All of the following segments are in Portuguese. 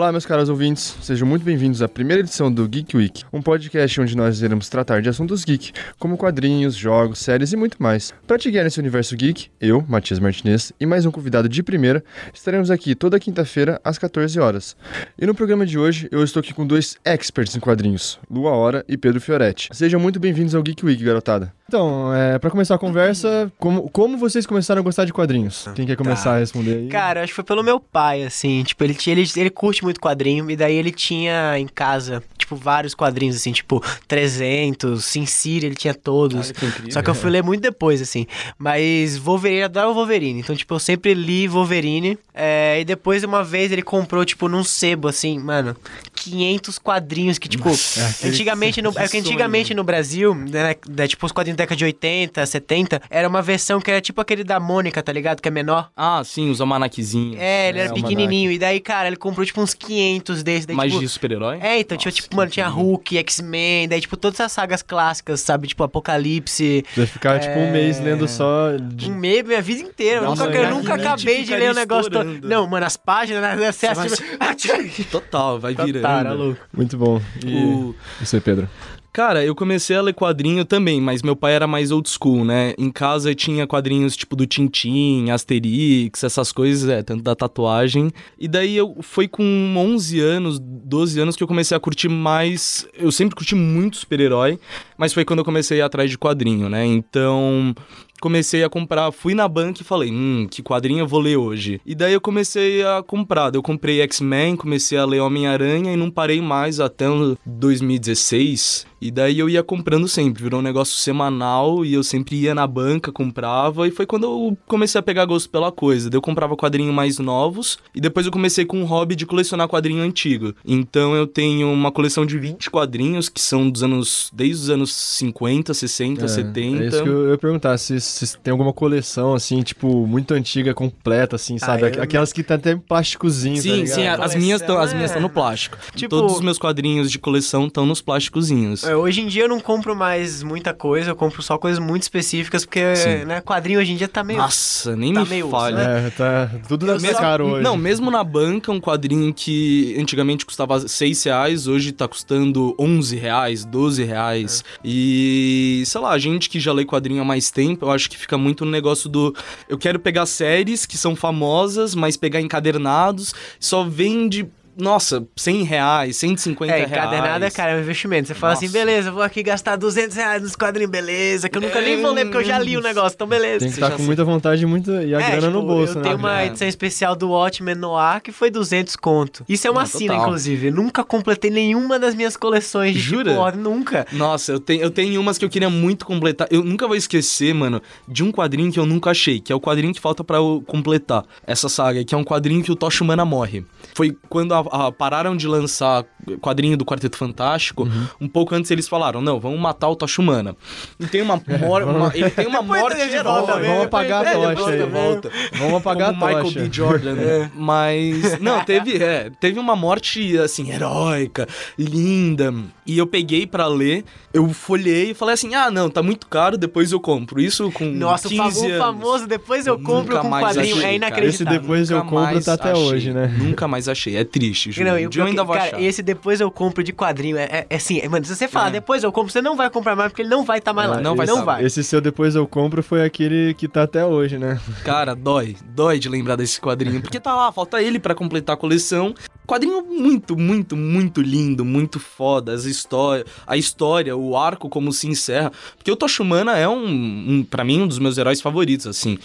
Olá, meus caros ouvintes, sejam muito bem-vindos à primeira edição do Geek Week, um podcast onde nós iremos tratar de assuntos geek, como quadrinhos, jogos, séries e muito mais. Para te guiar nesse universo geek, eu, Matias Martinez, e mais um convidado de primeira, estaremos aqui toda quinta-feira às 14 horas. E no programa de hoje, eu estou aqui com dois experts em quadrinhos, Lua Hora e Pedro Fioretti. Sejam muito bem-vindos ao Geek Week, garotada. Então, é, para começar a conversa, como, como vocês começaram a gostar de quadrinhos? Quem quer começar Tá. a responder aí? Cara, acho que foi pelo meu pai, assim. Tipo, ele, tinha- ele, ele curte muito quadrinho, e daí ele tinha em casa, tipo, vários quadrinhos, assim, tipo, 300, Sin City, ele tinha todos. que incrível. Só que eu fui ler muito depois, assim. Mas Wolverine, eu adoro o Wolverine. Então, tipo, eu sempre li Wolverine. é, e depois, uma vez, ele comprou, tipo, num sebo, assim, mano, 500 quadrinhos que, tipo, aquele- antigamente, no, é que antigamente no Brasil, né, né, tipo, os quadrinhos da década de 80, 70, era uma versão que era tipo aquele da Mônica, tá ligado? Que é menor. Ah, sim, os almanaquezinhos. É, ele É, era pequenininho. E daí, cara, ele comprou, tipo, uns 500 desses. Daí, Mais tipo, de super-herói? É, então, tinha, Nossa, tipo, mano, tinha. Hulk, X-Men, daí, tipo, todas as sagas clássicas, sabe? Tipo, Apocalipse. Você vai ficar, tipo, um mês lendo só... de- Um mês, minha vida inteira. Eu Nossa, nunca, eu nunca acabei de ler o negócio todo. Não, mano, as páginas, né? Você Você assiste. Total, vai virando. Tá, louco. Muito bom. E O- você, Pedro? Cara, eu comecei a ler quadrinho também, mas meu pai era mais old school, né? Em casa tinha quadrinhos tipo do Tintin, Asterix, essas coisas, é, tanto da tatuagem. E daí eu foi com 11 anos, 12 anos que eu comecei a curtir mais. Eu sempre curti muito super-herói, mas foi quando eu comecei a ir atrás de quadrinho, né? Então, comecei a comprar, fui na banca e falei, hum, que quadrinho eu vou ler hoje? E daí eu comecei a comprar, eu comprei X-Men, comecei a ler Homem-Aranha e não parei mais até o 2016. E daí eu ia comprando sempre, virou um negócio semanal e eu sempre ia na banca, comprava e foi quando eu comecei a pegar gosto pela coisa. Daí eu comprava quadrinhos mais novos e depois eu comecei com um hobby de colecionar quadrinho antigo. Então eu tenho uma coleção de 20 quadrinhos que são dos anos desde os anos 50, 60, 70. É isso que eu ia perguntar, se, se tem alguma coleção, assim, tipo, muito antiga, completa, assim, sabe? eu- Aquelas que tem até plásticozinho, tá Sim, ligado? sim, as minhas estão as Coleção, minhas é. estão no plástico. Tipo- Todos os meus quadrinhos de coleção estão nos plásticozinhos. É, Hoje em dia eu não compro mais muita coisa, eu compro só coisas muito específicas, porque, Sim. né, quadrinho hoje em dia tá meio. Nossa, nem tá me meio falha. osso, É, tá tudo Eu mais só- caro hoje. Não, mesmo na banca, um quadrinho que antigamente custava 6 reais, hoje tá custando 11 reais, 12 reais. E, sei lá, a gente que já lê quadrinho há mais tempo, eu acho que fica muito no negócio do... Eu quero pegar séries que são famosas, mas pegar encadernados, só vende... Nossa, 100 reais, 150 É, reais. encadernada, cara, é um investimento. Você fala assim, Nossa. beleza, vou aqui gastar 200 reais nos quadrinhos, beleza, que eu nunca nem vou ler porque eu já li o negócio, então beleza. Tem que Você estar já com muita vontade e, muita, e a É, grana no tipo, bolso, eu né? tenho uma É. edição especial do Watchmen no ar que foi 200 conto. Isso é uma Não, sina, total. inclusive. Eu nunca completei nenhuma das minhas coleções de Jura? tipo, nunca. Nossa, eu tenho, eu tenho umas que eu queria muito completar. Eu nunca vou esquecer, mano, de um quadrinho que eu nunca achei, que é o quadrinho que falta pra eu completar essa saga, que é um quadrinho que o Tocha Humana morre. Foi quando a- a- pararam de lançar quadrinho do Quarteto Fantástico, um pouco antes eles falaram, não, vamos matar o Tocha Humana. E tem uma, mor- uma- ele tem uma morte volta heróica. Vamos apagar a É, tocha aí. volta. Vamos apagar Como a Michael tocha. B. Jordan, né? Mas, não, teve, é, teve uma morte, assim, heróica, linda. E eu peguei pra ler, eu folhei e falei assim, ah, não, tá muito caro, depois eu compro. Isso com Nossa, o 15 famo- o anos. famoso depois eu compro Nunca com mais quadrinho, achei, é inacreditável. Esse depois eu Nunca compro mais tá até achei. hoje, né? Nunca mais achei, é triste, juro. Não, um eu, eu ainda vou cara, achar. esse depois eu compro de quadrinho. É, é, é assim, é, mano, se você falar É. depois eu compro, você não vai comprar mais porque ele não vai estar mais lá. não vai não tá. vai. Esse seu depois eu compro foi aquele que tá até hoje, né? Cara, dói, dói de lembrar desse quadrinho, porque tá lá, falta ele pra completar a coleção. Quadrinho muito, muito, muito lindo, muito foda, as histórias, a história, o arco como se encerra, porque o Tocha Humana é um, um para mim um dos meus heróis favoritos, assim.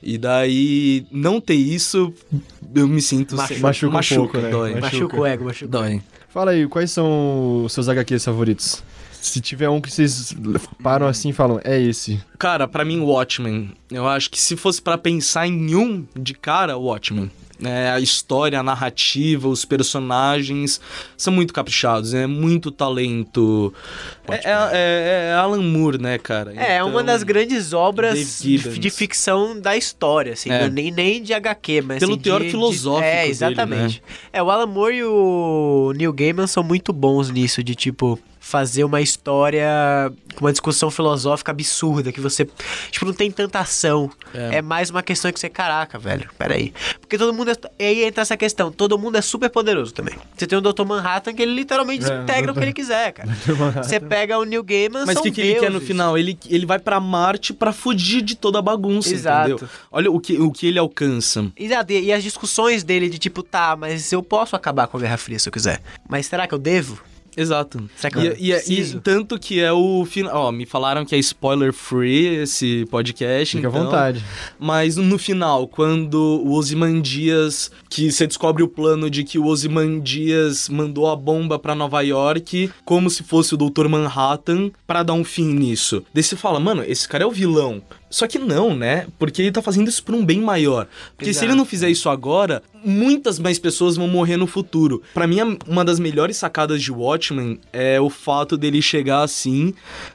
E daí não ter isso, eu me sinto Machuca. sem- Machuca um pouco, né? dói. Machuca. Machuca o ego, machuca. Dói. Fala aí, quais são os seus HQs favoritos? Se tiver um que vocês param assim e falam, é esse. Cara, pra mim, Watchmen. Eu acho que se fosse pra pensar em um de cara, Watchmen. É, a história, a narrativa, os personagens são muito caprichados, é muito talento. É, é- é- é Alan Moore, né, cara? É, é uma Então, das grandes obras de, de ficção da história, assim, É. nem, nem de HQ, mas Pelo assim, teor de- de- filosófico É, dele, exatamente. É, o Alan Moore e o Neil Gaiman são muito bons nisso, de tipo fazer uma história com uma discussão filosófica absurda, que você, tipo, não tem tanta ação. É, É. mais uma questão que você, caraca, velho, peraí. Porque todo mundo é, e aí entra essa questão, todo mundo é super poderoso também. Você tem o Dr. Manhattan que ele literalmente É, integra o que ele quiser, cara. Você pega o Neil Gaiman, Mas o que, que ele quer no final? Ele, ele vai pra Marte pra fugir de toda a bagunça, Exato. entendeu? Olha o que, o que ele alcança. Exato, e, e as discussões dele de tipo, tá, mas eu posso acabar com a Guerra Fria se eu quiser. Mas será que eu devo? Exato. Será que E, eu e- e preciso? tanto que é o final. Ó, me falaram que é spoiler free esse podcast. Fica à então, vontade. Mas no final, quando o Ozymandias, que você descobre o plano de que o Ozymandias mandou a bomba pra Nova York como se fosse o Dr. Manhattan pra dar um fim nisso. Daí você fala, mano, esse cara é o vilão. Só que não, né? Porque ele tá fazendo isso por um bem maior. Porque se Exato. ele não fizer isso agora, muitas mais pessoas vão morrer no futuro. Pra mim, uma das melhores sacadas de Watchmen é o fato dele chegar assim,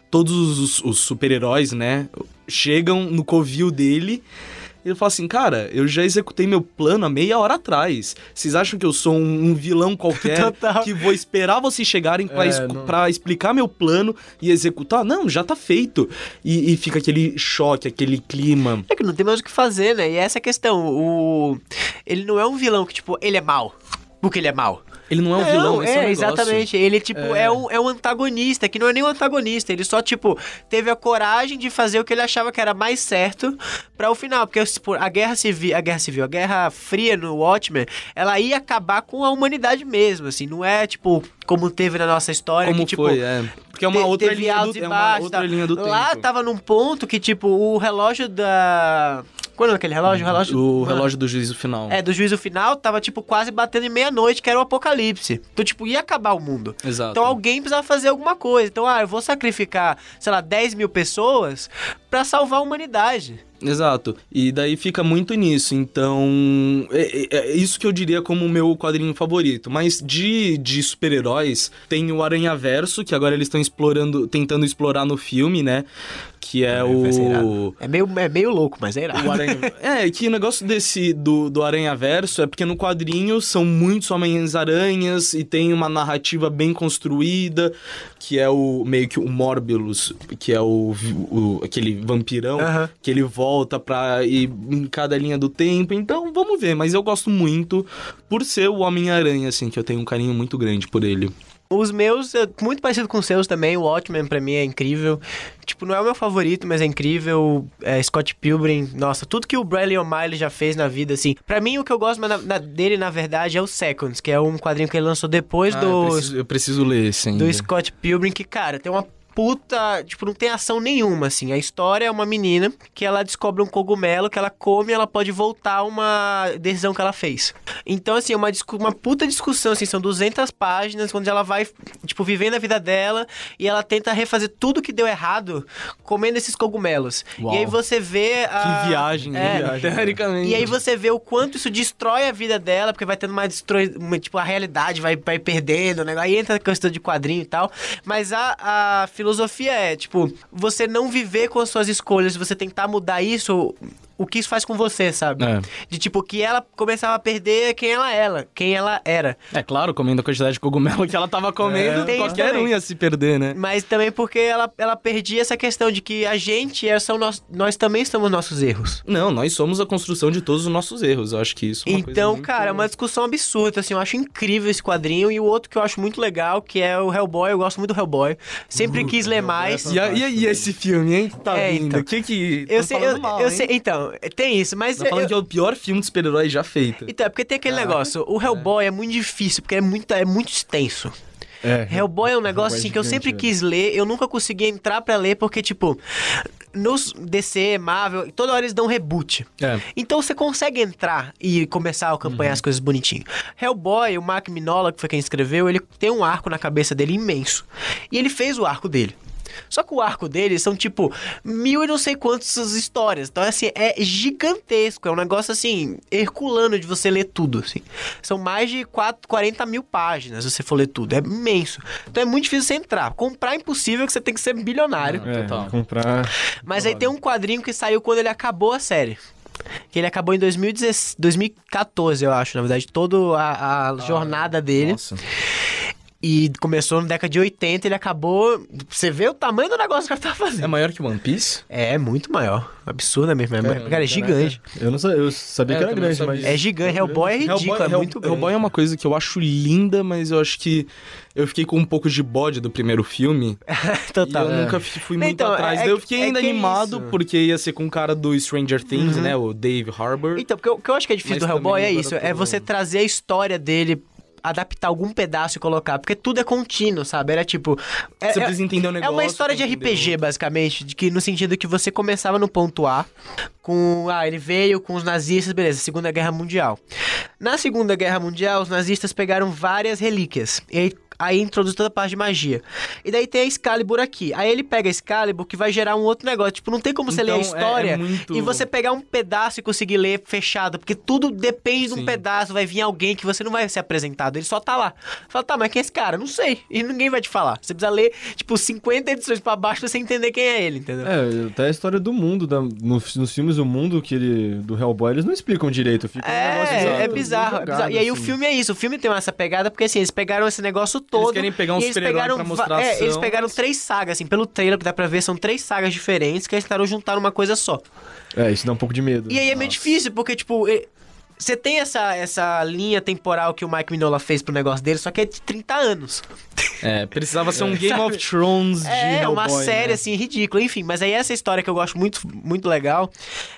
todos os, os super-heróis, né, chegam no covil dele ele fala assim, cara, eu já executei meu plano há meia hora atrás. Vocês acham que eu sou um, um vilão qualquer Total. que vou esperar vocês chegarem pra, É, escu- não- pra explicar meu plano e executar? Não, já tá feito. E, e fica aquele choque, aquele clima. É que não tem mais o que fazer, né? E essa é a questão. O... Ele não é um vilão que, tipo, ele é mau. Porque ele é mau. Ele não é um vilão, esse é, o é, negócio. exatamente. Ele, tipo, é. É. um, é um antagonista, que não é nem um antagonista. Ele só, tipo, teve a coragem de fazer o que ele achava que era mais certo para o final. Porque, tipo, a guerra civil, a guerra civil, a guerra fria no Watchmen, ela ia acabar com a humanidade mesmo, assim. Não é, tipo, como teve na nossa história, Como que, tipo, foi, é. Porque é uma outra linha do, é uma outra linha do Lá tempo. tava num ponto que, tipo, o relógio da... Quando é aquele relógio? O relógio... O Mano, relógio do juízo final. É, do juízo final, tava, tipo, quase batendo em meia-noite, que era o apocalipse. Então, tipo, ia acabar o mundo. Exato. Então alguém precisava fazer alguma coisa. Então, ah, eu vou sacrificar, sei lá, 10 mil pessoas pra salvar a humanidade. Exato. E daí fica muito nisso. Então, é, é- é isso que eu diria como o meu quadrinho favorito. Mas de, de super-heróis, tem o Aranha Verso, que agora eles estão explorando, tentando explorar no filme, né? Que é, ser o. É meio, é meio louco, mas é irado. Aranha... é, que o negócio desse do, do Aranha Verso é porque no quadrinho são muitos Homens-Aranhas e tem uma narrativa bem construída, que é o meio que o Morbius, que é o, o- aquele vampirão, Aham. que ele volta pra ir em cada linha do tempo. Então, vamos ver, mas eu gosto muito por ser o Homem-Aranha, assim, que eu tenho um carinho muito grande por ele. Os meus, é muito parecido com os seus também. O Watchmen pra mim é incrível. Tipo, não é o meu favorito, mas é incrível. É, Scott Pilgrim, nossa, tudo que o Bradley O'Malley já fez na vida, assim. Pra mim, o que eu gosto na- na- dele, na verdade, é o Seconds, que é um quadrinho que ele lançou depois Ah, do, eu, preciso, eu preciso ler esse ainda. do Scott Pilgrim, que, cara, tem uma puta. Tipo, não tem ação nenhuma, assim. A história é uma menina que ela descobre um cogumelo que ela come e ela pode voltar a uma decisão que ela fez. Então, assim, é uma, uma puta discussão, assim. São 200 páginas, onde ela vai, tipo, vivendo a vida dela e ela tenta refazer tudo que deu errado comendo esses cogumelos. Uau. E aí você vê a. Que viagem, É. né? Teoricamente. E aí você vê o quanto isso destrói a vida dela, porque vai tendo uma destrói, uma, tipo, a realidade vai, vai perdendo, né? Aí entra a questão de quadrinho e tal. Mas a, a filosofia é, tipo, você não viver com as suas escolhas, você tentar mudar isso, o que isso faz com você, sabe? É. De tipo, que ela começava a perder quem ela era, quem ela era. É claro, comendo a quantidade de cogumelo que ela tava comendo, É, qualquer um ia se perder, né? Mas também porque ela, ela perdia essa questão de que a gente é, são nós, nós também somos nossos erros. Não, nós somos a construção de todos os nossos erros. Eu acho que isso é uma coisa Então, muito- cara, é uma discussão absurda, assim, eu acho incrível esse quadrinho. E o outro que eu acho muito legal, que é o Hellboy, eu gosto muito do Hellboy. Sempre quis ler mais. E, a- e, a- e esse filme, hein? Tá É, vindo. então. O que que... Eu sei, eu, mal, eu sei, então, tem isso, mas... Tá falando eu- que é o pior filme de super-herói já feito. Então, é porque tem aquele negócio, o Hellboy é. muito difícil, porque é muito, é muito extenso. É. Hellboy é um negócio Hellboy é assim que eu sempre gigante, quis ler, eu nunca consegui entrar pra ler, porque, tipo, nos DC, Marvel, toda hora eles dão reboot. É. Então você consegue entrar e começar a acompanhar as coisas bonitinho. Hellboy, o Mark Minola, que foi quem escreveu, ele tem um arco na cabeça dele imenso. E ele fez o arco dele. Só que o arco dele são, tipo, mil e não sei quantas histórias. Então, assim, é gigantesco. É um negócio, assim, herculano de você ler tudo, assim. São mais de 4, 40 mil páginas, se você for ler tudo. É imenso. Então, é muito difícil você entrar. Comprar é impossível, que você tem que ser bilionário. É, Total. comprar. Mas aí tem um quadrinho que saiu quando ele acabou a série. Que ele acabou em 2016, 2014, eu acho, na verdade. Toda a, a jornada dele. Nossa. E começou na década de 80, ele acabou. Você vê o tamanho do negócio que ele tá fazendo. É maior que One Piece? É, muito maior. Absurda mesmo. É, Caramba, cara, é gigante. Eu não sabia, eu sabia É, que era grande, não mas. É gigante. Hellboy é ridículo, Hellboy, é Hell- muito grande. Hellboy é uma coisa que eu acho linda, mas eu acho que eu fiquei com um pouco de bode do primeiro filme. Total. E eu nunca fi- fui Não, muito então, atrás. é Daí eu que- fiquei é ainda é animado, isso. porque ia ser com o cara do Stranger Things, né? O Dave Harbour. Então, porque o que eu acho que é difícil Mas do Hellboy é isso, é você trazer a história dele adaptar algum pedaço e colocar, porque tudo é contínuo, sabe? Era tipo... É, Você é- precisa entender o é negócio. uma história de entender RPG, basicamente, de que no sentido que você começava no ponto A, com... Ah, ele veio com os nazistas, beleza, Segunda Guerra Mundial. Na Segunda Guerra Mundial, os nazistas pegaram várias relíquias, e aí... Aí introduz toda a parte de magia. E daí tem a Excalibur aqui. Aí ele pega a Excalibur que vai gerar um outro negócio. Tipo, não tem como você ler a Então, é- história é muito- e você pegar um pedaço e conseguir ler fechado. Porque tudo depende de um Sim. pedaço. Vai vir alguém que você não vai ser apresentado. Ele só tá lá. Fala, tá, mas quem é esse cara? Não sei. E ninguém vai te falar. Você precisa ler, tipo, 50 edições pra baixo pra você entender quem é ele, entendeu? É, até a história do mundo, da, no- nos filmes do mundo que ele, do Hellboy, eles não explicam direito. Fica um negócio É, é bizarro, é jogado, bizarro. E aí o assim. filme é isso. O filme tem essa pegada porque assim, eles pegaram esse negócio todo. querem pegar um eles super-herói pegaram pra mostrar É, ação, eles pegaram três sagas, assim, pelo trailer que dá pra ver, são três sagas diferentes que eles tentaram juntar numa coisa só. É, isso dá um pouco de medo. E aí é meio difícil, porque, tipo, você tem essa, essa linha temporal que o Mike Mignola fez pro negócio dele, só que é de 30 anos. É, precisava ser um Game Sabe? of Thrones de É, uma Hellboy, série, né? assim, ridícula. Enfim, mas aí essa história que eu gosto muito, muito legal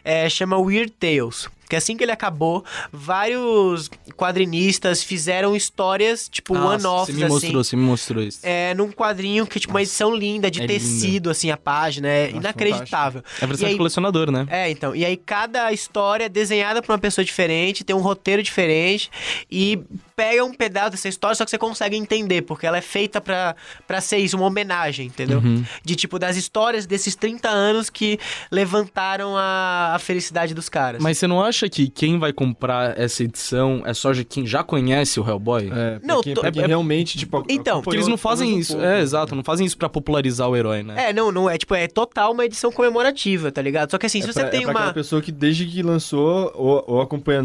é, chama Weird Tales. Que assim que ele acabou, vários quadrinistas fizeram histórias, tipo, one-offs, Você me assim. mostrou, você me mostrou isso. É, num quadrinho que, tipo, uma edição linda, de é tecido, assim, a página. É inacreditável. É a versão aí- de colecionador, né? É, então. E aí cada história é desenhada por uma pessoa diferente, tem um roteiro diferente e pega um pedaço dessa história, só que você consegue entender, porque ela é feita pra, pra ser isso, uma homenagem, entendeu? Uhum. De tipo, das histórias desses 30 anos que levantaram a, a felicidade dos caras. Mas você não acha que quem vai comprar essa edição é só de quem já conhece o Hellboy? É, pra Não, tô- quem é- realmente, tipo... Então, Porque eles não fazem isso. É, exato, não fazem isso pra popularizar o herói, né? É, não, não é tipo, é total uma edição comemorativa, tá ligado? Só que assim, É se pra, você tem é pra uma. pessoa que desde que lançou, ou, ou acompanha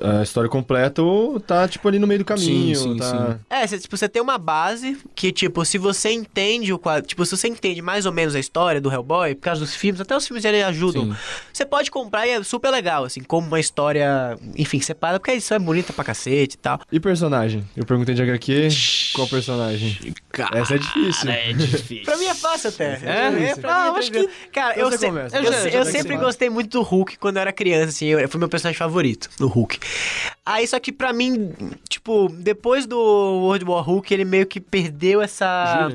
a história completa, ou tá, tipo, ali no meio do caminho. Sim, sim, tá... sim. É, você, tipo, você tem uma base que, tipo, se você entende o quadro. Tipo, se você entende mais ou menos a história do Hellboy, por causa dos filmes, até os filmes eles ajudam. Você pode comprar e é super legal, assim, como uma história, enfim, separada, porque a edição é bonita pra cacete e tal. E personagem? Eu perguntei de HQ, qual personagem? Essa é difícil. é difícil. Pra mim é fácil até. É? pra Ah, mim é acho tranquilo. Cara, eu, Você se- eu, Eu já- se- já eu tô sempre gostei muito do Hulk quando eu era criança, assim, eu, foi meu personagem favorito, do Hulk. Aí, só que pra mim, tipo, depois do World War Hulk, ele meio que perdeu essa...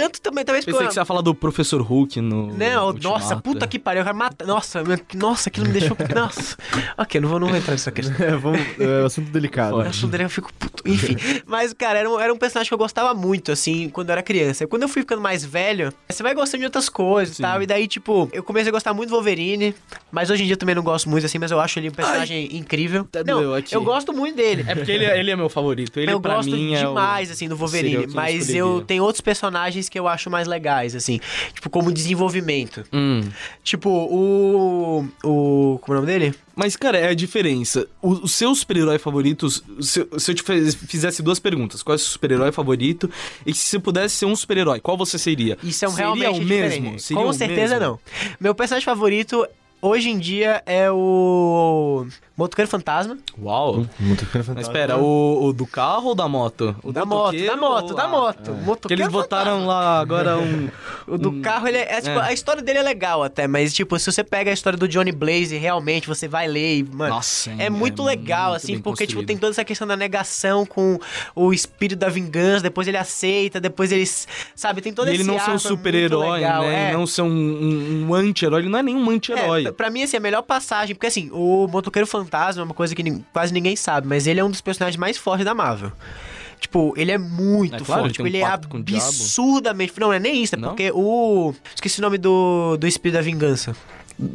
Tanto também, talvez Pensei que você ia falar do Professor Hulk no. Não, Ultimato. nossa, puta que pariu, eu quero matar. Nossa, nossa, aquilo me deixou. Nossa. Ok, não vou, não vou entrar nessa questão. É, vamos, é um assunto delicado. Eu acho dele, eu fico puto. Enfim. Mas, cara, era um, era um personagem que eu gostava muito, assim, quando eu era criança. E Quando eu fui ficando mais velho, você vai gostando de outras coisas e tal. E daí, tipo, eu comecei a gostar muito do Wolverine. Mas hoje em dia também não gosto muito, assim, mas eu acho ele um personagem incrível. até não, eu gosto muito dele. É porque ele, ele é meu favorito. Ele, eu pra gosto mim, é o- demais, assim, do Wolverine. o eu Mas eu tenho outros personagens que eu acho mais legais, assim. Tipo, como desenvolvimento. Hum. Tipo, o. O. Como é o nome dele? Mas, cara, é a diferença. O- Os seus super-heróis favoritos. Se, se eu te fizesse duas perguntas: qual é o seu super-herói favorito? E se você pudesse ser um super-herói, qual você seria? Isso é um Seria realmente o diferente. mesmo? Seria Com o certeza mesmo? não. Meu personagem favorito hoje em dia é o. Motoqueiro Fantasma. Uau! Muito fantástico. Mas espera, o, o do carro ou da moto? O Da do moto, motoqueiro da moto, ou da moto. Que Motoqueiro eles botaram lá agora um. O do um- carro, ele é, é, tipo, É. a história dele é legal até, mas tipo, se você pega a história do Johnny Blaze, realmente você vai ler e, mano, Nossa, é muito legal, muito assim, porque, tipo, construído. tem toda essa questão da negação com o espírito da vingança, depois ele aceita, depois eles, sabe, tem todo E esse ele não ser um é super-herói, né? é. Não ser um, um, um anti-herói. Ele não é nenhum anti-herói. É, pra mim, assim, a melhor passagem, porque assim, o Motoqueiro Fantasma é uma coisa que quase ninguém sabe, mas ele é um dos personagens mais fortes da Marvel. Tipo, ele é muito É forte. ele Tipo, tem um ele é absurdamente. Não, não é nem isso, é Não? porque o. Esqueci o nome do, do Espírito da Vingança.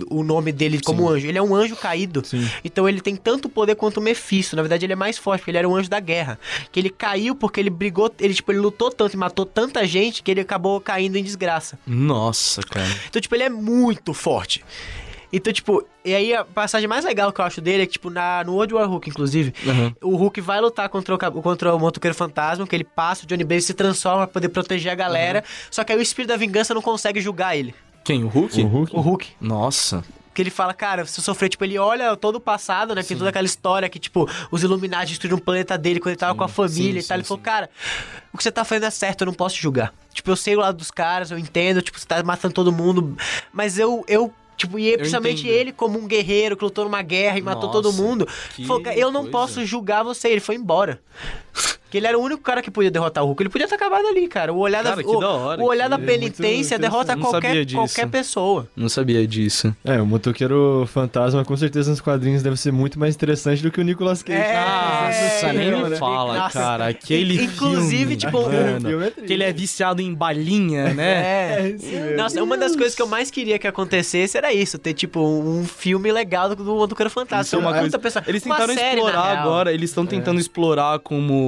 O nome dele como anjo. Ele é um anjo caído. Sim. Então ele tem tanto poder quanto o Mephisto. Na verdade, ele é mais forte, porque ele era um anjo da guerra. Que ele caiu porque ele brigou. Ele, tipo, ele lutou tanto e matou tanta gente que ele acabou caindo em desgraça. Nossa, cara. Então, tipo, ele é muito forte. Então, tipo, e aí a passagem mais legal que eu acho dele é que, tipo, na, no World War Hulk, inclusive, Uhum. o Hulk vai lutar contra o, contra o motoqueiro fantasma, que ele passa, o Johnny Blaze se transforma pra poder proteger a galera, só que aí o espírito da vingança não consegue julgar ele. Quem? O Hulk? O Hulk? O Hulk. Nossa. Que ele fala, cara, se eu sofrer, tipo, ele olha todo o passado, né? Tem toda aquela história que, tipo, os Illuminati destruíram o planeta dele quando ele tava com a família sim, e tal. Ele sim, falou, cara, o que você tá fazendo é certo, eu não posso te julgar. Tipo, eu sei o lado dos caras, eu entendo, tipo, você tá matando todo mundo, mas eu. eu Tipo, e principalmente ele, como um guerreiro que lutou numa guerra e matou todo Nossa, mundo, falou, "Cara, eu não coisa." posso julgar você. Ele foi embora. Que ele era o único cara que podia derrotar o Hulk. Ele podia ter acabado ali, cara. O olhar Cara, da, o, da hora, o olhar da é muito penitência derrota qualquer, qualquer pessoa. Não sabia disso. É, o motoqueiro fantasma com certeza nos quadrinhos deve ser muito mais interessante do que o Nicolas Cage. É, Nossa, nem é, me fala, nossa. cara. Aquele Inclusive, filme, tipo, é que ele é viciado em balinha, né? É. mesmo. Nossa, uma das coisas que eu mais queria que acontecesse era isso, ter tipo um filme legal do, Motoqueiro Fantasma. Isso é uma coisa. pessoa- Eles uma tentaram explorar agora, eles estão tentando explorar como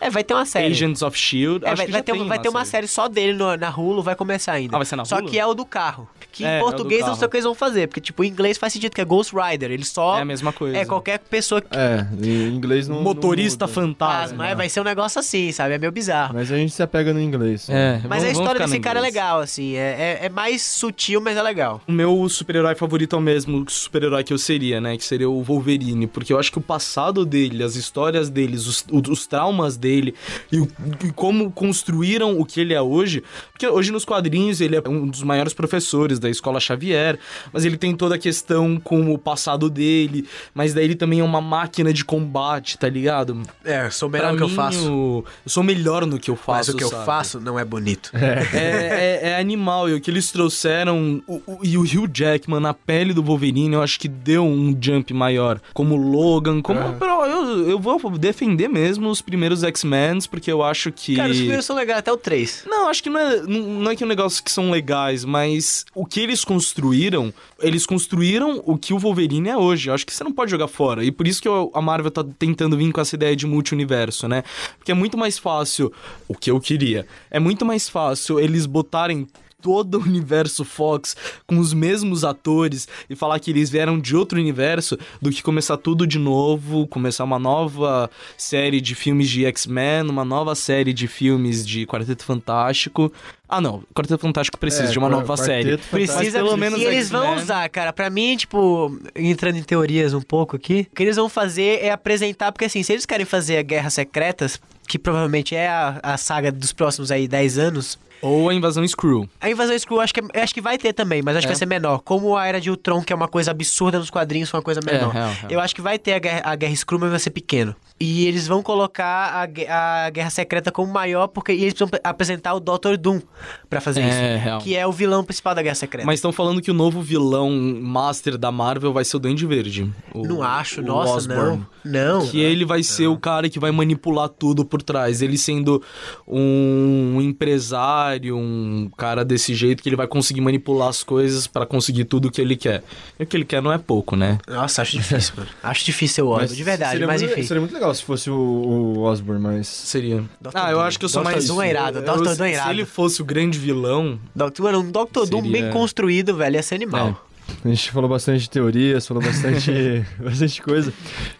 É, vai ter uma série. Agents of Shield. É, Acho vai, que vai ter, vai ter uma série só dele no- na Hulu, vai começar ainda. Ah, vai ser na Só Hulu? que é o do carro. Que É, é em do português eu não sei o que eles vão fazer, porque tipo, em inglês faz sentido que é Ghost Rider, ele só... É a mesma coisa. É, qualquer pessoa que É, em inglês não. Motorista não fantasma. é, vai ser um negócio assim, sabe? É meio bizarro. Mas a gente se apega no inglês. É, Mas vamos- a história desse cara é legal, assim, é, é, é mais sutil, mas é legal. O meu super-herói favorito é o mesmo super-herói que eu seria, né? Que seria o Wolverine. Porque eu acho que o passado dele, as histórias deles, os, os- os traumas dele e, o- e como construíram o que ele é hoje. Porque hoje nos quadrinhos ele é um dos maiores professores da escola Xavier, mas ele tem toda a questão com o passado dele, mas daí ele também é uma máquina de combate, tá ligado? É, eu sou Pra mim, o- eu sou melhor no que eu faço. Mas o que eu sabe? faço não é bonito. É, é- é animal, e o que eles trouxeram, o- o- e o Hugh Jackman na pele do Wolverine, eu acho que deu um jump maior. Como Logan, como. Pero eu, eu vou defender mesmo os primeiros X-Men, porque eu acho que. Cara, os primeiros são legais, até o 3. Não, acho que não é, não é que é um negócio que são legais, mas o que eles construíram, eles construíram o que o Wolverine é hoje. Eu acho que você não pode jogar fora. E por isso que eu- a Marvel tá tentando vir com essa ideia de multiverso, né? Porque é muito mais fácil, o que eu queria, é muito mais fácil eles botarem todo o universo Fox com os mesmos atores e falar que eles vieram de outro universo do que começar tudo de novo, começar uma nova série de filmes de X-Men, uma nova série de filmes de Quarteto Fantástico. Ah, não, Quarteto Fantástico precisa É, de uma nova série. Fantástico. Precisa, pelo menos e eles vão X-Men. usar, cara. Pra mim, tipo, entrando em teorias um pouco aqui, o que eles vão fazer é apresentar, porque assim, se eles querem fazer a Guerras Secretas, que provavelmente é a, a saga dos próximos aí 10 anos, Ou a invasão Screw. a invasão Skrull acho que, acho que vai ter também, mas acho que É. vai ser menor. Como a Era de Ultron, que é uma coisa absurda nos quadrinhos, foi uma coisa menor. real, real. Eu acho que vai ter a Guerra, a Guerra Skrull, mas vai ser pequeno. E eles vão colocar a, a Guerra Secreta como maior, porque e eles precisam ap- apresentar o Dr. Doom pra fazer É, isso. real. Que é o vilão principal da Guerra Secreta. Mas estão falando que o novo vilão master da Marvel vai ser o Duende Verde. O- Não acho, o nossa, Osborn. não. Não. Que ele vai ser o cara que vai manipular tudo por trás. Ele sendo um empresário, um cara desse jeito que ele vai conseguir manipular as coisas pra conseguir tudo o que ele quer. E o que ele quer não é pouco, né? Nossa, acho difícil, mano. Acho difícil ser o Osborn, de verdade, seria mas muito, enfim. Seria muito legal se fosse o, o Osborn, mas. Seria. Dr. Ah, eu acho que eu sou Dr. mais. Doom é irado, Dr. Doom é Se irado. ele fosse o grande vilão. Dr. Mano, um Dr. Doom bem Seria- construído, velho, ia ser animal. A gente falou bastante de teorias, falou bastante, bastante coisa.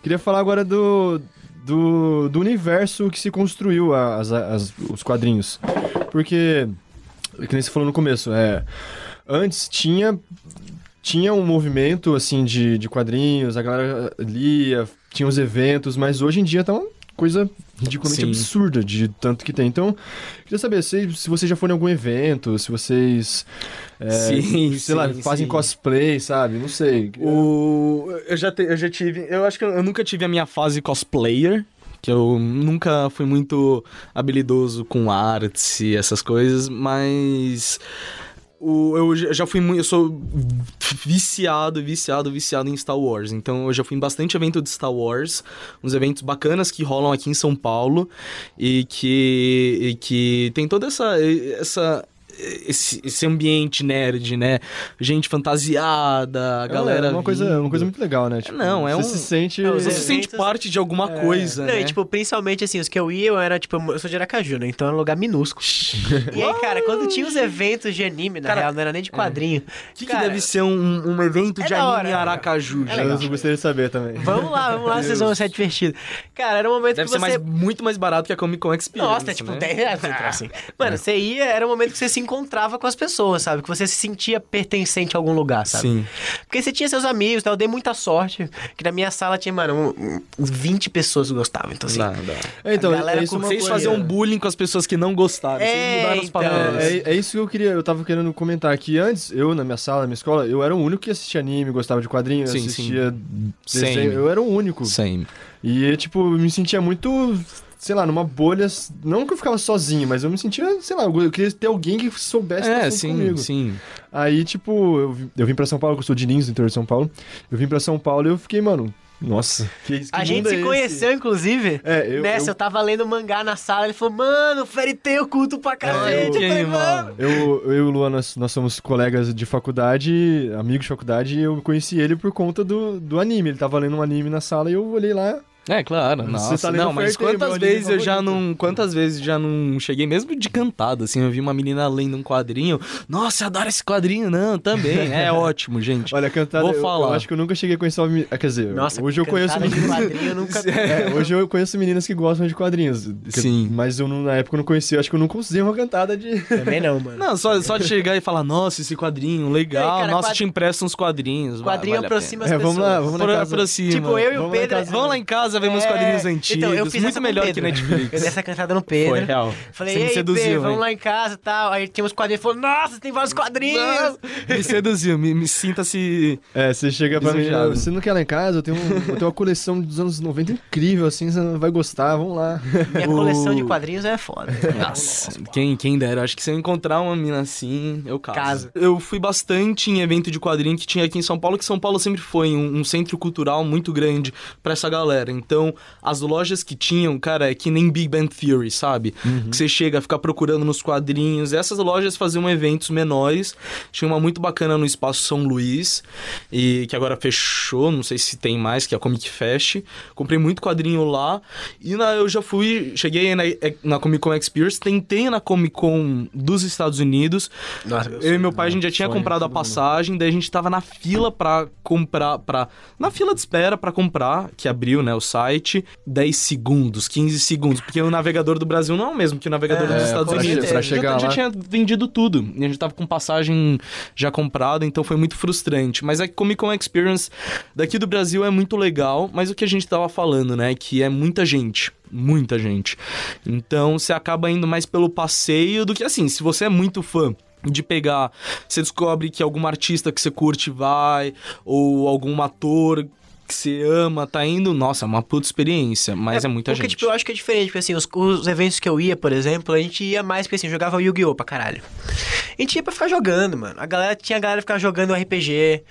Queria falar agora do, do, do universo que se construiu as, as- os quadrinhos. Porque, que nem você falou no começo, é, antes tinha, tinha um movimento assim de, de quadrinhos, a galera lia, tinha os eventos, mas hoje em dia tá uma coisa ridiculamente Sim. absurda de tanto que tem. Então, queria saber se, se vocês já foram em algum evento, se vocês é, Sim, sei lá, sim, fazem sim. cosplay, sabe? Não sei. O... Eu, já te- eu já tive. Eu acho que eu nunca tive a minha fase cosplayer. Que eu nunca fui muito habilidoso com artes e essas coisas, mas. O, eu já fui muito. Eu sou viciado, viciado, viciado em Star Wars. Então eu já fui em bastante evento de Star Wars. Uns eventos bacanas que rolam aqui em São Paulo. E que. E que tem toda essa. essa esse, esse ambiente nerd, né? Gente fantasiada, a galera. É uma coisa, vindo. uma coisa muito legal, né? Tipo, não, é você um- se sente. É, Você se sente parte de alguma coisa, Não, né? e, tipo, principalmente assim, os que eu ia, eu era, tipo, eu sou de Aracaju, né? Então era um lugar minúsculo. e aí, cara, quando tinha os eventos de anime, na Cara, real, não era nem de quadrinho. O que, que Cara, deve ser um, um evento é de da anime hora, em Aracaju, é legal. eu gostaria de saber também. Vamos lá, vamos lá, vocês vão ser divertidos. Cara, era um momento Deve que ser você... mais, muito mais barato que a Comic Con Experience, Nossa, é tipo né? 10 reais pra entrar, assim. Mano, você ia, era um momento que você se encontrava com as pessoas, sabe? Que você se sentia pertencente a algum lugar, sabe? Sim. Porque você tinha seus amigos, tá? eu dei muita sorte. Que na minha sala tinha, mano, um- um- 20 pessoas que gostavam. Então, assim, dá. É, então, A galera é isso uma Vocês faziam bullying com as pessoas que não gostaram. É, Vocês mudaram os então. padrões. É, é isso que eu queria, eu tava querendo comentar aqui. Antes, eu, na minha sala, na minha escola, eu era o único que assistia anime, gostava de quadrinhos, Sim, assistia Same. desenho. Eu era o único. Same. E, tipo, eu me sentia muito, sei lá, numa bolha. Não que eu ficava sozinho, mas eu me sentia, sei lá, eu queria ter alguém que soubesse É, sim, comigo. sim. Aí, tipo, eu, vim- eu vim pra São Paulo, que eu sou de Lins, do interior de São Paulo. Eu vim pra São Paulo e eu fiquei, mano, nossa, que, que A gente se é esse? conheceu, inclusive. É, eu, Nessa, eu... eu, tava lendo mangá na sala, ele falou, mano, Fairy Tail culto pra cacete. eu- eu mano. eu, eu e o Luan, nós, nós somos colegas de faculdade, amigos de faculdade, e eu conheci ele por conta do, do anime. Ele tava lendo um anime na sala e eu olhei lá. É, claro. Você Nossa, tá lendo não, mas quantas vezes eu já não. Quantas vezes já não cheguei, mesmo de cantada, assim, eu vi uma menina lendo um quadrinho. Nossa, eu adoro esse quadrinho. Não, também. É ótimo, gente. Olha, cantada, Vou eu, falar. eu acho que eu nunca cheguei a conhecer uma menina. Quer dizer, Nossa, hoje eu conheço de meninas. quadrinho, eu nunca... É, hoje eu conheço meninas que gostam de quadrinhos. que- Sim. Mas eu não- na época eu não conhecia, eu acho que eu nunca usei uma cantada de. Também não, mano. Não, só, só de chegar e falar, nossa, esse quadrinho, legal. Aí, cara, nossa, quad- te empresta uns quadrinhos. vai- quadrinho vale aproxima as É, pessoas. vamos lá, vamos aproxima. Tipo, eu e o lá Pedro... Vamos lá em casa ver meus É, quadrinhos antigos. Então, eu fiz Muito melhor que. Netflix. Eu dei essa cantada no Pedro. Foi real. Falei, Você me seduziu, Pedro, vamos lá em casa e tal. Aí tinha uns quadrinhos. Falou, nossa, tem vários quadrinhos. Me seduziu, me, me sinta-se. É, você chega pra mim, você não quer lá em casa? Eu tenho, um- eu tenho uma coleção dos anos 90 incrível, assim, você vai gostar, vamos lá. Minha O- coleção de quadrinhos é foda. Nossa, quem, quem dera. Acho que se eu encontrar uma mina assim, eu caso. Casa. Eu fui bastante em evento de quadrinho que tinha aqui em São Paulo, que São Paulo sempre foi um, um centro cultural muito grande pra essa galera. Então, as lojas que tinham, cara, é que nem Big Bang Theory, sabe? Que você chega a ficar procurando nos quadrinhos. Essas lojas faziam eventos menores. Tinha uma muito bacana no Espaço São Luís, e que agora fechou, não sei se tem mais, que é a Comic Fest. Comprei muito quadrinho lá. E na, eu já fui, cheguei na, na Comic Con Experience, tentei na Comic Con dos Estados Unidos. Nossa, Eu e meu pai, a gente já tinha comprado a todo mundo. passagem, daí a gente tava na fila pra comprar, pra... Na fila de espera pra comprar, que abriu, né, o site, 10 segundos, 15 segundos, porque o navegador do Brasil não é o mesmo que o navegador É, dos Estados Unidos. Pra Já- chegar já, lá. tinha vendido tudo, e a gente tava com passagem já comprada, então foi muito frustrante. Mas a Comic Con Experience daqui do Brasil é muito legal, mas o que a gente tava falando, né, que é muita gente. Muita gente. Então você acaba indo mais pelo passeio do que assim, se você é muito fã de pegar, você descobre que algum artista que você curte vai, ou algum ator que você ama tá indo, nossa, é uma puta experiência, mas é, muita porque, gente. tipo, eu acho que é diferente, porque assim, os, os eventos que eu ia, por exemplo, a gente ia mais, porque assim, jogava Yu-Gi-Oh! pra caralho. A gente ia pra ficar jogando, mano. A galera tinha a galera ficava jogando RPG.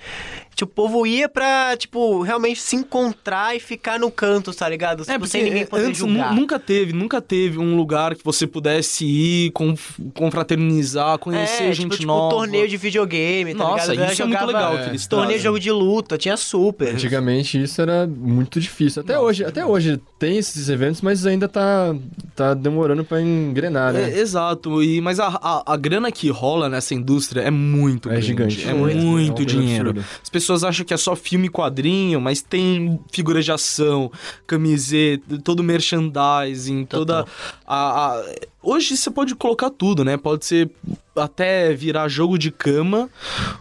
Tipo, o povo ia pra, tipo, realmente se encontrar e ficar no canto, tá ligado? É, Tipo, porque sem ninguém poder antes julgar. nunca teve, nunca teve um lugar que você pudesse ir, conf- confraternizar, conhecer é, gente tipo, tipo, nova. torneio de videogame, tá Nossa, ligado? Isso é muito legal é, que eles Torneio de trazem. jogo de luta, tinha super. Antigamente isso era muito difícil. Até hoje, até hoje tem esses eventos, mas ainda tá, tá demorando pra engrenar, né? É, exato, e, mas a, a, a grana que rola nessa indústria é muito É grande. gigante. É É muito, é muito coisa dinheiro. absurda. As pessoas acham que é só filme e quadrinho, mas tem figura de ação, camiseta, todo merchandising, toda a, a- Hoje você pode colocar tudo, né? Pode ser até virar jogo de cama.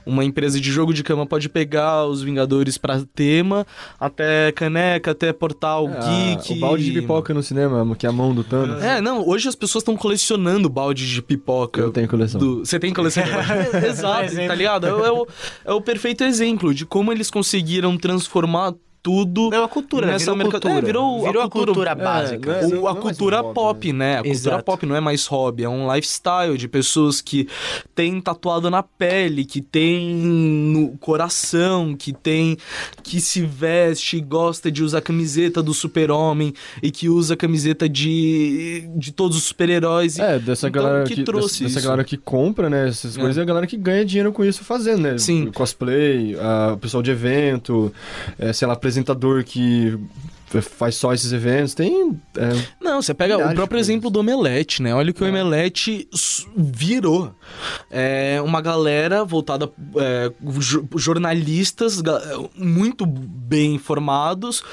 Uma empresa de jogo de cama pode pegar os Vingadores pra tema, até caneca, até portal É, geek. o balde de pipoca no cinema, que é a mão do Thanos. É, não, hoje as pessoas estão colecionando balde de pipoca. Eu tenho coleção. Do- Você tem coleção de balde? Exato, tá ligado? É o, é o perfeito exemplo de como eles conseguiram transformar tudo. É uma cultura, né? nessa Virou mercado- cultura. É, virou, Virou a a cultura, cultura é, básica. né? Não é- O- é a mais cultura um hobby, pop, né? A cultura Exato. pop não é mais hobby, é um lifestyle de pessoas que têm tatuado na pele, que tem no coração, que tem que se veste, gosta de usar camiseta do super-homem e que usa camiseta de, de todos os super-heróis. E- É, dessa Então, galera que que, trouxe dessa, dessa isso? galera que compra, né, essas É. coisas, é a galera que ganha dinheiro com isso fazendo, né? Sim. Cosplay, ah, o pessoal de evento, é, sei lá, apresentador que faz só esses eventos, tem... é, Não, você pega o próprio exemplo do Omelete, né? Olha o que o É. Omelete s- virou. É uma galera voltada. é, jo- jornalistas muito bem informados.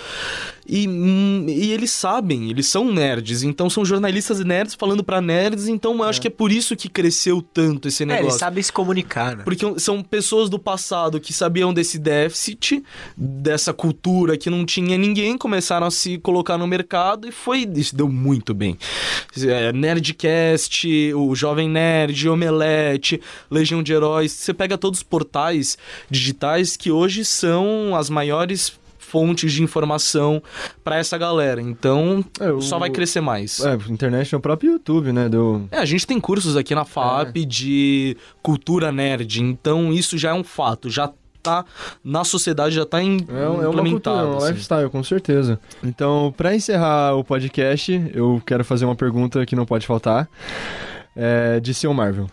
E, hum, e eles sabem, eles são nerds, então são jornalistas nerds falando pra nerds, então eu acho que é por isso que cresceu tanto esse É, negócio. eles sabem se comunicar, né? Porque são pessoas do passado que sabiam desse déficit, dessa cultura que não tinha ninguém, começaram a se colocar no mercado e foi. Isso deu muito bem. É, Nerdcast, o Jovem Nerd, Omelete, Legião de Heróis. Você pega todos os portais digitais que hoje são as maiores fontes de informação pra essa galera. Então, É, o- só vai crescer mais. é, internet é o próprio YouTube, né? Deu... É, a gente tem cursos aqui na FAP de cultura nerd, então isso já é um fato, já tá na sociedade, já tá em, É, é implementado. cultura, é um assim. lifestyle, com certeza. Então, pra encerrar o podcast, eu quero fazer uma pergunta que não pode faltar. É, de seu Marvel.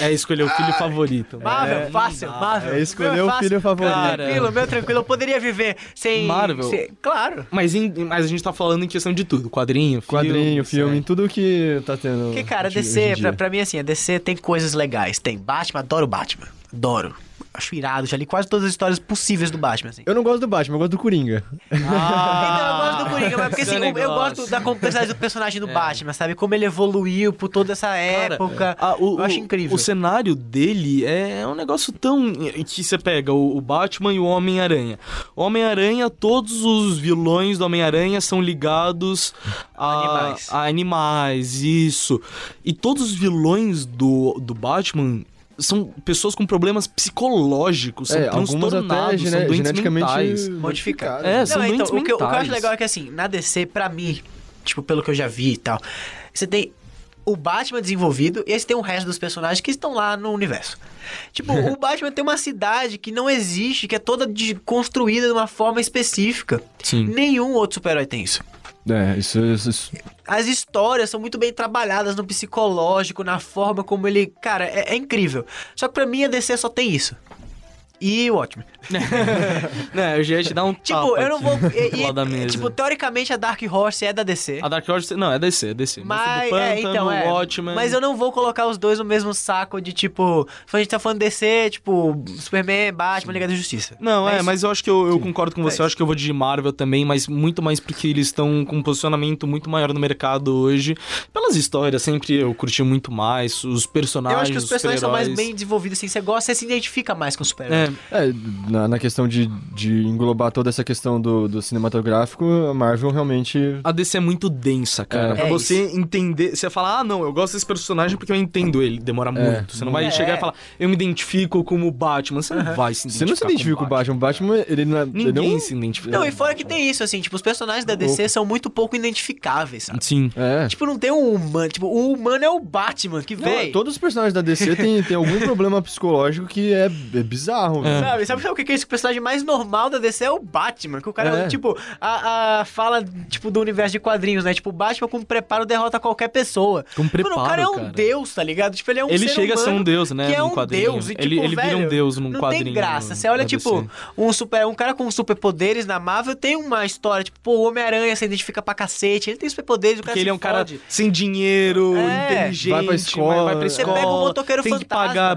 É escolher o filho favorito. Marvel, É, fácil. Marvel. É escolher Meu o fácil. filho favorito. Cara. Tranquilo, meu tranquilo. Eu poderia viver sem. Marvel? sem- Claro. Mas, em- mas a gente tá falando em questão de tudo. Quadrinho, filme, Quadrinho, filme, série. tudo que tá tendo. Porque, cara, DC, pra, pra mim, assim, a DC tem coisas legais. Tem Batman, adoro Batman. Adoro. Acho irado, já li quase todas as histórias possíveis do Batman, assim. Eu não gosto do Batman, eu gosto do Coringa. Ah, Então, eu gosto do Coringa, mas porque assim, é o eu- eu gosto da complexidade do personagem do É. Batman, sabe? Como ele evoluiu por toda essa Cara, época. ah, o, eu acho o- incrível. O cenário dele é um negócio tão. que você pega o, o Batman e o Homem-Aranha. O Homem-Aranha, todos os vilões do Homem-Aranha são ligados a Animais. a animais, isso. E todos os vilões do, do Batman. São pessoas com problemas psicológicos, são é, algumas transtornados, até são doentes geneticamente mentais. modificadas. É, são Não, então, o que, eu- o que eu acho legal é que, assim, na DC, pra mim, tipo, pelo que eu já vi e tal, você tem o Batman desenvolvido e aí você tem o resto dos personagens que estão lá no universo. Tipo, o Batman tem uma cidade que não existe, que é toda de- construída de uma forma específica. Sim. Nenhum outro super-herói tem isso. É, isso, isso- isso- As histórias são muito bem trabalhadas no psicológico, na forma como ele. Cara, é, é incrível. Só que pra mim a DC só tem isso. E o Watchmen. né, eu já ia te dar um Tipo, eu não vou. e- e- tipo, teoricamente a Dark Horse é da DC. A Dark Horse, não, é DC, é DC. Mas, é, então, é. Watchmen. Mas eu não vou colocar os dois no mesmo saco de tipo. A gente tá falando DC, tipo, Superman, Batman, Liga da Justiça. Não, é, isso. mas eu acho que eu, eu concordo com você. É Eu acho que eu vou de Marvel também, mas muito mais porque eles estão com um posicionamento muito maior no mercado hoje. Pelas histórias, sempre eu curti muito mais. Os personagens. Eu acho que os personagens são mais bem desenvolvidos, assim. Você gosta, você se identifica mais com os super-heróis. É, É, na, na questão de, de englobar toda essa questão do, do cinematográfico, a Marvel realmente. a DC é muito densa, cara. É. pra É você entender. Você falar, ah, não, eu gosto desse personagem porque eu entendo ele. Demora muito. Você não vai É. chegar e falar, eu me identifico como Batman. Você não vai se Você identificar. não se identifica com o Batman. O Batman, ele não é. ele Ninguém não- é se identifica. Não, e fora que tem isso, assim, tipo, os personagens da DC são muito pouco identificáveis, sabe? Sim. É. Tipo, não tem um humano. Tipo, o humano é o Batman, que Não, vem. todos os personagens da DC têm tem algum problema psicológico que é, é bizarro. É. Sabe, sabe, sabe o que que é esse personagem mais normal da DC? É o Batman. Que o cara, É. tipo, a, a fala, tipo, do universo de quadrinhos, né? Tipo, o Batman com preparo derrota qualquer pessoa. Com Mano, preparo, o cara é um cara. deus, tá ligado? Tipo, ele é um Ele chega a ser um deus, né, Que é um quadrinho. deus. E, Ele- tipo, ele vira velho, um deus num não quadrinho tem graça. Você olha, tipo, um, super, um cara com superpoderes na Marvel tem uma história. Tipo, pô, o Homem-Aranha se identifica pra cacete. Ele tem superpoderes, o cara Porque ele é um cara fode. sem dinheiro, É. inteligente, Vai pra escola. vai pra Você escola. pega o motoqueiro tem que fantasma. pagar.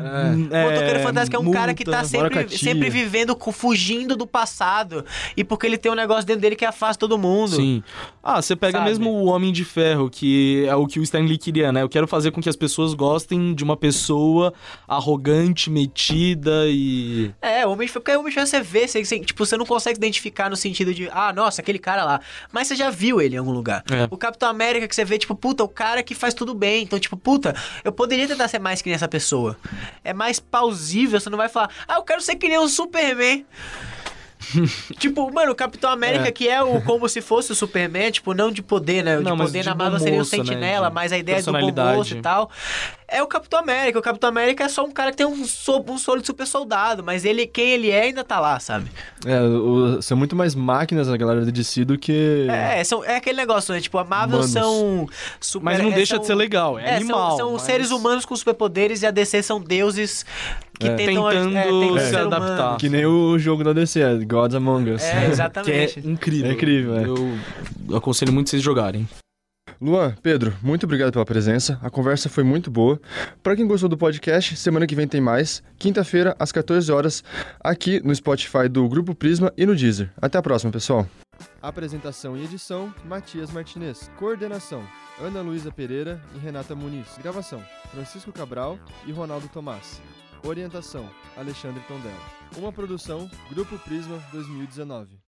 É. O Motoqueiro Fantasma que é um cara que tá multa. Sempre, sempre vivendo, fugindo do passado. E porque ele tem um negócio dentro dele que afasta todo mundo. Sim. Ah, você pega Sabe? mesmo o Homem de Ferro, que é o que o Stan Lee queria, né? Eu quero fazer com que as pessoas gostem de uma pessoa arrogante, metida e. É, o Homem de Ferro, porque o Homem de Ferro você vê, você, você- tipo, você não consegue se identificar no sentido de, ah, nossa, aquele cara lá. Mas você já viu ele em algum lugar. É. O Capitão América que você vê, tipo, puta, o cara que faz tudo bem. Então, tipo, puta, eu poderia tentar ser mais que nem essa pessoa. É mais plausível, você não vai falar, ah, eu quero ser que nem o Superman. tipo, mano, o Capitão América, É. que é o como se fosse o Superman, tipo, não de poder, né? Não, de poder de na Marvel seria o né? Sentinela, De mas a ideia do bom moço e tal. É o Capitão América. O Capitão América é só um cara que tem um, so, um soro de super soldado, mas ele, quem ele é ainda tá lá, sabe? É, o- são muito mais máquinas a galera da DC do que. É, são, é aquele negócio, né? Tipo, a Marvel Humanos. são super... Mas não é, deixa são- de ser legal, é, É, animal. são, são mas- seres humanos com superpoderes e a DC são deuses que É. tentam... Tentando é, tentam se adaptar. Que nem o jogo da DC, é Gods Among Us. É, Que é exatamente. incrível. É incrível, é. Eu aconselho muito vocês jogarem. Luan, Pedro, muito obrigado pela presença. A conversa foi muito boa. Pra quem gostou do podcast, semana que vem tem mais. Quinta-feira, às 14 horas, aqui no Spotify do Grupo Prisma e no Deezer. Até a próxima, pessoal. Apresentação e edição: Matias Martinez. Coordenação: Ana Luísa Pereira e Renata Muniz. Gravação: Francisco Cabral e Ronaldo Tomás. Orientação: Alexandre Tondela. Uma produção: Grupo Prisma 2019.